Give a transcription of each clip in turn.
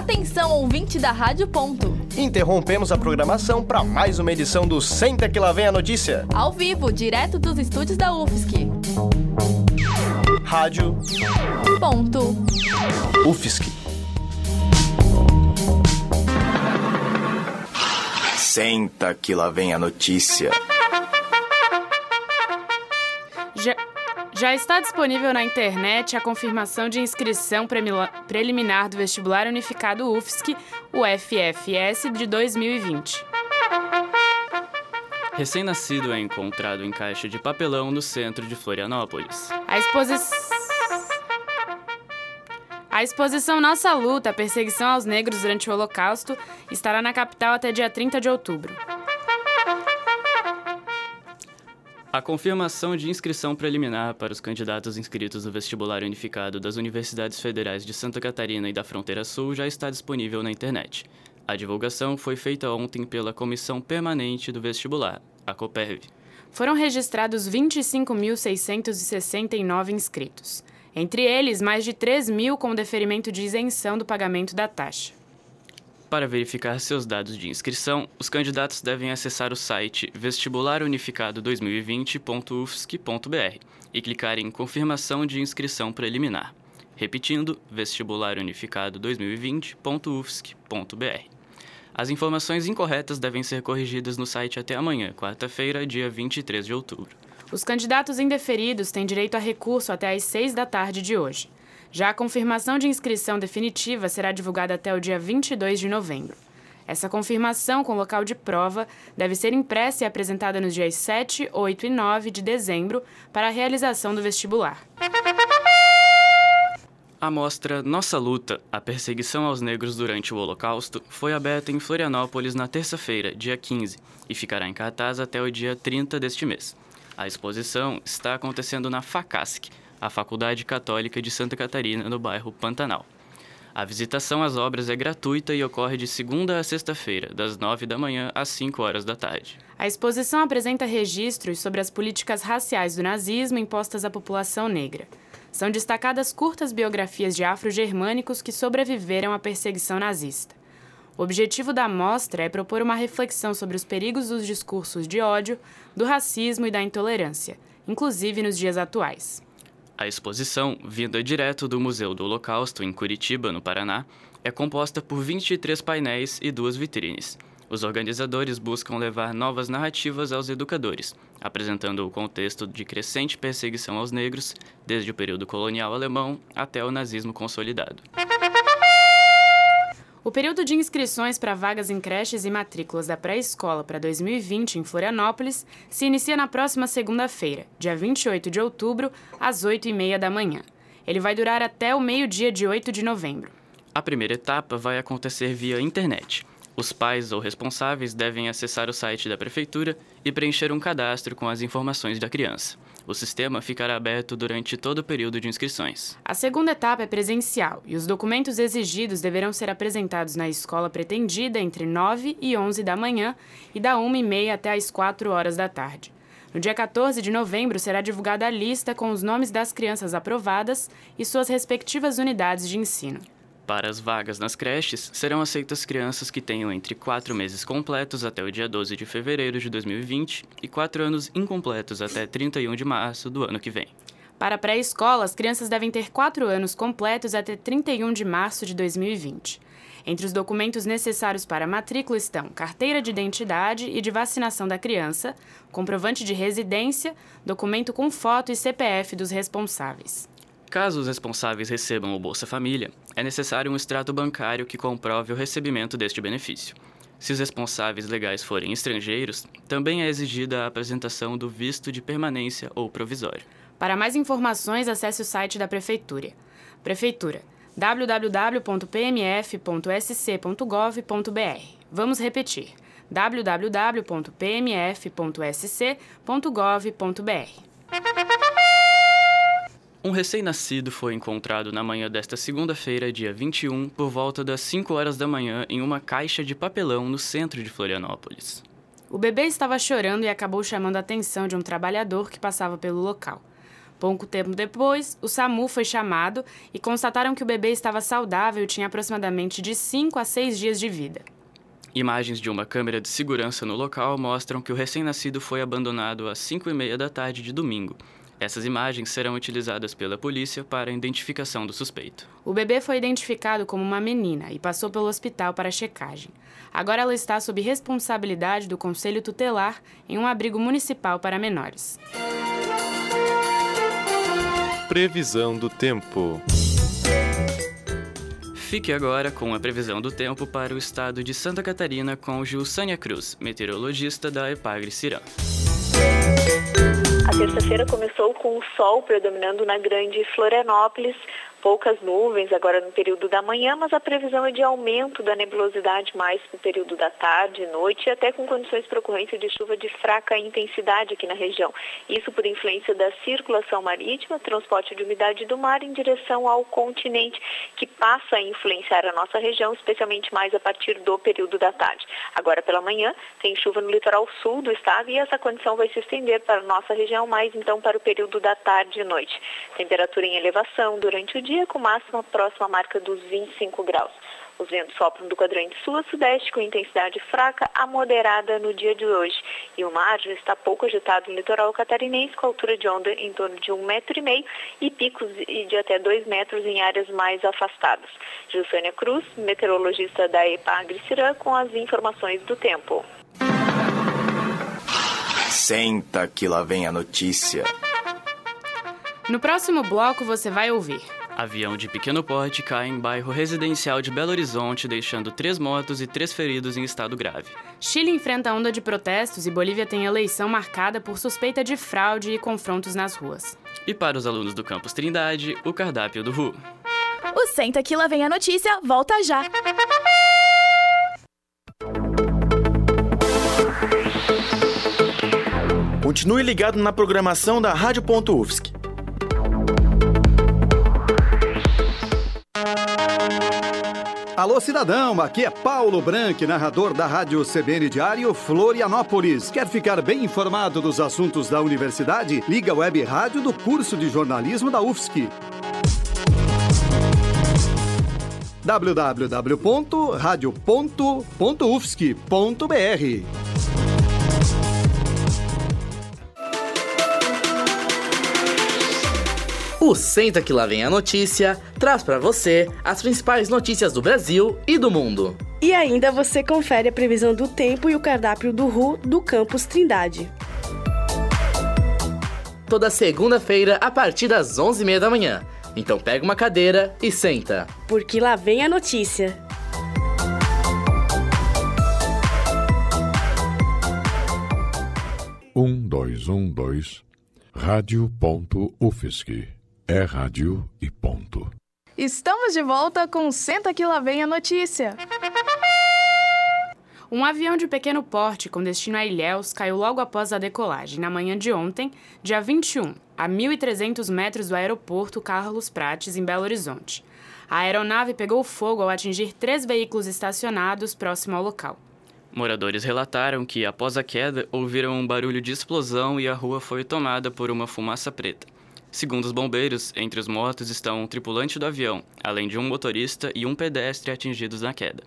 Atenção, ouvinte da Rádio Ponto. Interrompemos a programação para mais uma edição do Senta que lá vem a notícia. Ao vivo, direto dos estúdios da UFSC. Rádio Ponto. UFSC. Senta que lá vem a notícia. Já, já está disponível na internet a confirmação de inscrição preliminar do vestibular unificado UFSC, o FFS, de 2020. Recém-nascido é encontrado em caixa de papelão no centro de Florianópolis. A exposição. A exposição Nossa Luta, a perseguição aos negros durante o Holocausto, estará na capital até dia 30 de outubro. A confirmação de inscrição preliminar para os candidatos inscritos no vestibular unificado das Universidades Federais de Santa Catarina e da Fronteira Sul já está disponível na internet. A divulgação foi feita ontem pela Comissão Permanente do Vestibular, a COPERV. Foram registrados 25.669 inscritos. Entre eles, mais de 3 mil com deferimento de isenção do pagamento da taxa. Para verificar seus dados de inscrição, os candidatos devem acessar o site vestibularunificado2020.ufsc.br e clicar em Confirmação de inscrição preliminar. Repetindo, vestibularunificado2020.ufsc.br. As informações incorretas devem ser corrigidas no site até amanhã, quarta-feira, dia 23 de outubro. Os candidatos indeferidos têm direito a recurso até às 6 da tarde de hoje. Já a confirmação de inscrição definitiva será divulgada até o dia 22 de novembro. Essa confirmação com local de prova deve ser impressa e apresentada nos dias 7, 8 e 9 de dezembro para a realização do vestibular. A mostra Nossa Luta, a perseguição aos negros durante o Holocausto, foi aberta em Florianópolis na terça-feira, dia 15, e ficará em cartaz até o dia 30 deste mês. A exposição está acontecendo na FACASC, a Faculdade Católica de Santa Catarina, no bairro Pantanal. A visitação às obras é gratuita e ocorre de segunda a sexta-feira, das 9 da manhã às 5 horas da tarde. A exposição apresenta registros sobre as políticas raciais do nazismo impostas à população negra. São destacadas curtas biografias de afro-germânicos que sobreviveram à perseguição nazista. O objetivo da mostra é propor uma reflexão sobre os perigos dos discursos de ódio, do racismo e da intolerância, inclusive nos dias atuais. A exposição, vinda direto do Museu do Holocausto, em Curitiba, no Paraná, é composta por 23 painéis e duas vitrines. Os organizadores buscam levar novas narrativas aos educadores, apresentando o contexto de crescente perseguição aos negros, desde o período colonial alemão até o nazismo consolidado. O período de inscrições para vagas em creches e matrículas da pré-escola para 2020 em Florianópolis se inicia na próxima segunda-feira, dia 28 de outubro, às 8h30 da manhã. Ele vai durar até o meio-dia de 8 de novembro. A primeira etapa vai acontecer via internet. Os pais ou responsáveis devem acessar o site da prefeitura e preencher um cadastro com as informações da criança. O sistema ficará aberto durante todo o período de inscrições. A segunda etapa é presencial e os documentos exigidos deverão ser apresentados na escola pretendida entre 9 e 11 da manhã e da 1 e meia até as 4 horas da tarde. No dia 14 de novembro será divulgada a lista com os nomes das crianças aprovadas e suas respectivas unidades de ensino. Para as vagas nas creches, serão aceitas crianças que tenham entre 4 meses completos até o dia 12 de fevereiro de 2020 e 4 anos incompletos até 31 de março do ano que vem. Para pré-escola, as crianças devem ter 4 anos completos até 31 de março de 2020. Entre os documentos necessários para a matrícula estão carteira de identidade e de vacinação da criança, comprovante de residência, documento com foto e CPF dos responsáveis. Caso os responsáveis recebam o Bolsa Família, é necessário um extrato bancário que comprove o recebimento deste benefício. Se os responsáveis legais forem estrangeiros, também é exigida a apresentação do visto de permanência ou provisório. Para mais informações, acesse o site da Prefeitura. Prefeitura www.pmf.sc.gov.br. Vamos repetir: www.pmf.sc.gov.br. Um recém-nascido foi encontrado na manhã desta segunda-feira, dia 21, por volta das 5 horas da manhã, em uma caixa de papelão no centro de Florianópolis. O bebê estava chorando e acabou chamando a atenção de um trabalhador que passava pelo local. Pouco tempo depois, o SAMU foi chamado e constataram que o bebê estava saudável e tinha aproximadamente de 5 a 6 dias de vida. Imagens de uma câmera de segurança no local mostram que o recém-nascido foi abandonado às 5 e meia da tarde de domingo. Essas imagens serão utilizadas pela polícia para a identificação do suspeito. O bebê foi identificado como uma menina e passou pelo hospital para checagem. Agora ela está sob responsabilidade do Conselho Tutelar em um abrigo municipal para menores. Previsão do tempo. Fique agora com a previsão do tempo para o estado de Santa Catarina com Gilsânia Cruz, meteorologista da Epagre Cirã. A terça-feira começou com o sol predominando na grande Florianópolis, poucas nuvens agora no período da manhã, mas a previsão é de aumento da nebulosidade mais no período da tarde, noite e até com condições para ocorrência de chuva de fraca intensidade aqui na região. Isso por influência da circulação marítima, transporte de umidade do mar em direção ao continente, que passa a influenciar a nossa região, especialmente mais a partir do período da tarde. Agora pela manhã tem chuva no litoral sul do estado e essa condição vai se estender para a nossa região, mais então para o período da tarde e noite. Temperatura em elevação durante o dia dia, com máxima próxima à marca dos 25 graus. Os ventos sopram do quadrante sul a sudeste com intensidade fraca a moderada no dia de hoje. E o mar já está pouco agitado no litoral catarinense, com altura de onda em torno de um metro e meio e picos de até dois metros em áreas mais afastadas. Gilsânia Cruz, meteorologista da EPAGRE Cirã, com as informações do tempo. Senta que lá vem a notícia. No próximo bloco você vai ouvir. Avião de pequeno porte cai em bairro residencial de Belo Horizonte, deixando três mortos e três feridos em estado grave. Chile enfrenta onda de protestos e Bolívia tem eleição marcada por suspeita de fraude e confrontos nas ruas. E para os alunos do campus Trindade, o cardápio do RU. O Senta que lá vem a notícia, volta já! Continue ligado na programação da Rádio.UFSC. Alô, cidadão, aqui é Paulo Branco, narrador da Rádio CBN Diário Florianópolis. Quer ficar bem informado dos assuntos da universidade? Liga a web rádio do curso de jornalismo da UFSC. www.radio.ufsc.br O Senta que lá vem a notícia traz para você as principais notícias do Brasil e do mundo. E ainda você confere a previsão do tempo e o cardápio do RU do campus Trindade. Toda segunda-feira a partir das 11h30 da manhã. Então pega uma cadeira e senta. Porque lá vem a notícia. Um, dois, um, dois. Rádio.UFSC é rádio e ponto. Estamos de volta com Senta que lá vem a notícia. Um avião de pequeno porte com destino a Ilhéus caiu logo após a decolagem, na manhã de ontem, dia 21, a 1.300 metros do aeroporto Carlos Prates, em Belo Horizonte. A aeronave pegou fogo ao atingir três veículos estacionados próximo ao local. Moradores relataram que, após a queda, ouviram um barulho de explosão e a rua foi tomada por uma fumaça preta. Segundo os bombeiros, entre os mortos estão um tripulante do avião, além de um motorista e um pedestre atingidos na queda.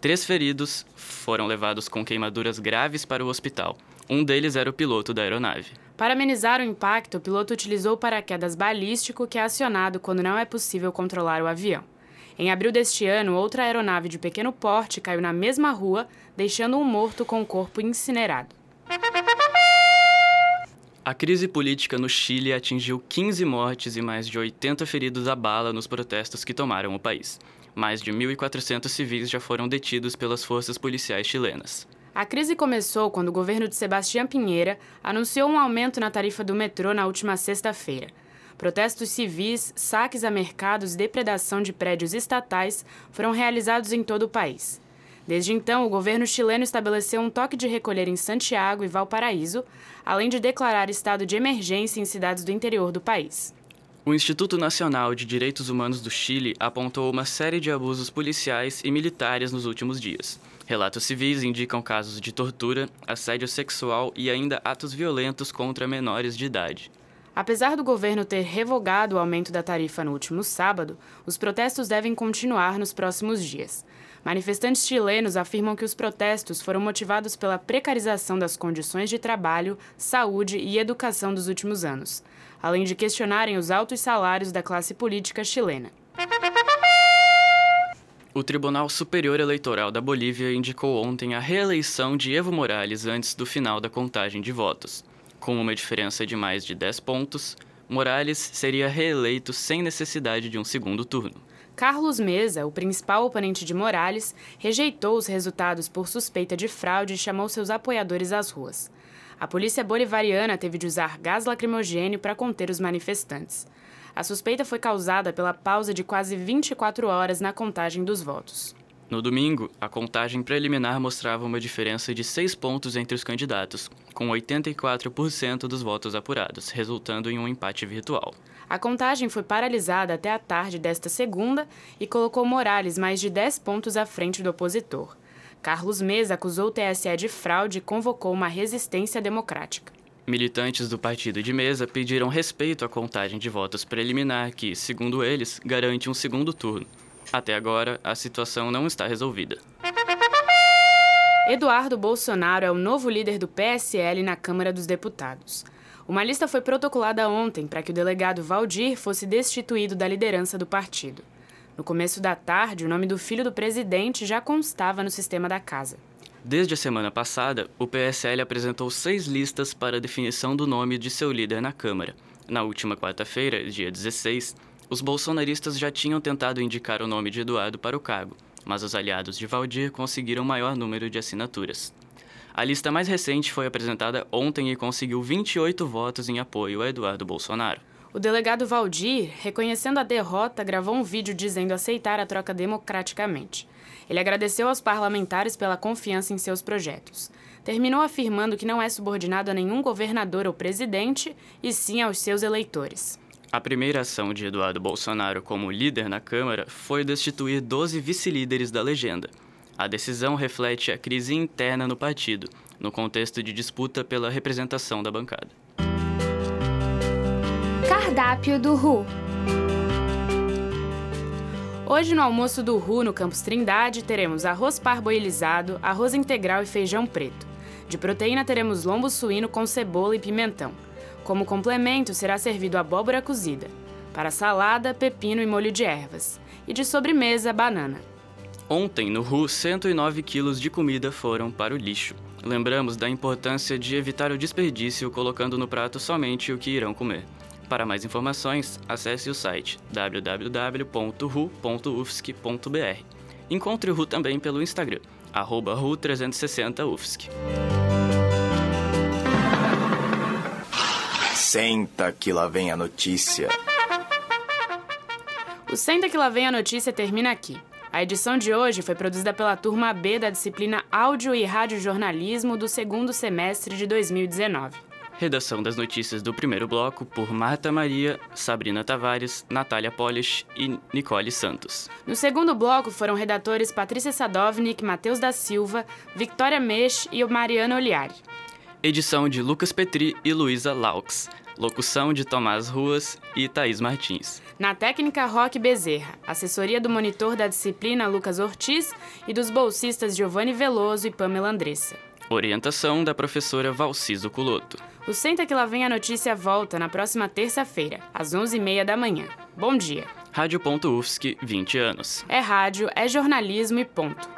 Três feridos foram levados com queimaduras graves para o hospital. Um deles era o piloto da aeronave. Para amenizar o impacto, o piloto utilizou o paraquedas balístico que é acionado quando não é possível controlar o avião. Em abril deste ano, outra aeronave de pequeno porte caiu na mesma rua, deixando um morto com o corpo incinerado. A crise política no Chile atingiu 15 mortes e mais de 80 feridos à bala nos protestos que tomaram o país. Mais de 1.400 civis já foram detidos pelas forças policiais chilenas. A crise começou quando o governo de Sebastião Pinheira anunciou um aumento na tarifa do metrô na última sexta-feira. Protestos civis, saques a mercados e depredação de prédios estatais foram realizados em todo o país. Desde então, o governo chileno estabeleceu um toque de recolher em Santiago e Valparaíso, além de declarar estado de emergência em cidades do interior do país. O Instituto Nacional de Direitos Humanos do Chile apontou uma série de abusos policiais e militares nos últimos dias. Relatos civis indicam casos de tortura, assédio sexual e ainda atos violentos contra menores de idade. Apesar do governo ter revogado o aumento da tarifa no último sábado, os protestos devem continuar nos próximos dias. Manifestantes chilenos afirmam que os protestos foram motivados pela precarização das condições de trabalho, saúde e educação dos últimos anos, além de questionarem os altos salários da classe política chilena. O Tribunal Superior Eleitoral da Bolívia indicou ontem a reeleição de Evo Morales antes do final da contagem de votos. Com uma diferença de mais de 10 pontos, Morales seria reeleito sem necessidade de um segundo turno. Carlos Mesa, o principal oponente de Morales, rejeitou os resultados por suspeita de fraude e chamou seus apoiadores às ruas. A polícia bolivariana teve de usar gás lacrimogênio para conter os manifestantes. A suspeita foi causada pela pausa de quase 24 horas na contagem dos votos. No domingo, a contagem preliminar mostrava uma diferença de seis pontos entre os candidatos, com 84% dos votos apurados, resultando em um empate virtual. A contagem foi paralisada até a tarde desta segunda e colocou Morales mais de 10 pontos à frente do opositor. Carlos Mesa acusou o TSE de fraude e convocou uma resistência democrática. Militantes do partido de mesa pediram respeito à contagem de votos preliminar, que, segundo eles, garante um segundo turno. Até agora, a situação não está resolvida. Eduardo Bolsonaro é o novo líder do PSL na Câmara dos Deputados. Uma lista foi protocolada ontem para que o delegado Valdir fosse destituído da liderança do partido. No começo da tarde, o nome do filho do presidente já constava no sistema da casa. Desde a semana passada, o PSL apresentou seis listas para a definição do nome de seu líder na Câmara. Na última quarta-feira, dia 16, os bolsonaristas já tinham tentado indicar o nome de Eduardo para o cargo, mas os aliados de Valdir conseguiram maior número de assinaturas. A lista mais recente foi apresentada ontem e conseguiu 28 votos em apoio a Eduardo Bolsonaro. O delegado Valdir, reconhecendo a derrota, gravou um vídeo dizendo aceitar a troca democraticamente. Ele agradeceu aos parlamentares pela confiança em seus projetos. Terminou afirmando que não é subordinado a nenhum governador ou presidente, e sim aos seus eleitores. A primeira ação de Eduardo Bolsonaro como líder na Câmara foi destituir 12 vice-líderes da legenda. A decisão reflete a crise interna no partido, no contexto de disputa pela representação da bancada. Cardápio do RU Hoje no almoço do RU no Campus Trindade teremos arroz parboilizado, arroz integral e feijão preto. De proteína teremos lombo suíno com cebola e pimentão. Como complemento, será servido abóbora cozida. Para salada, pepino e molho de ervas. E de sobremesa, banana. Ontem, no RU, 109 quilos de comida foram para o lixo. Lembramos da importância de evitar o desperdício colocando no prato somente o que irão comer. Para mais informações, acesse o site www.ru.ufsc.br. Encontre o RU também pelo Instagram, arroba RU360UFSC. Senta que lá vem a notícia. O Senta que lá vem a notícia termina aqui. A edição de hoje foi produzida pela turma B da disciplina Áudio e Radiojornalismo do segundo semestre de 2019. Redação das notícias do primeiro bloco por Marta Maria, Sabrina Tavares, Natália Polish e Nicole Santos. No segundo bloco foram redatores Patrícia Sadovnik, Matheus da Silva, Victoria Meix e Mariana Oliari. Edição de Lucas Petri e Luísa Laux. Locução de Tomás Ruas e Thaís Martins. Na técnica Roque Bezerra, assessoria do monitor da disciplina Lucas Ortiz e dos bolsistas Giovanni Veloso e Pamela Andressa. Orientação da professora Valciso Culoto. O Senta que lá vem a notícia volta na próxima terça-feira, às 11h30 da manhã. Bom dia. Rádio.UFSC, 20 anos. É rádio, é jornalismo e ponto.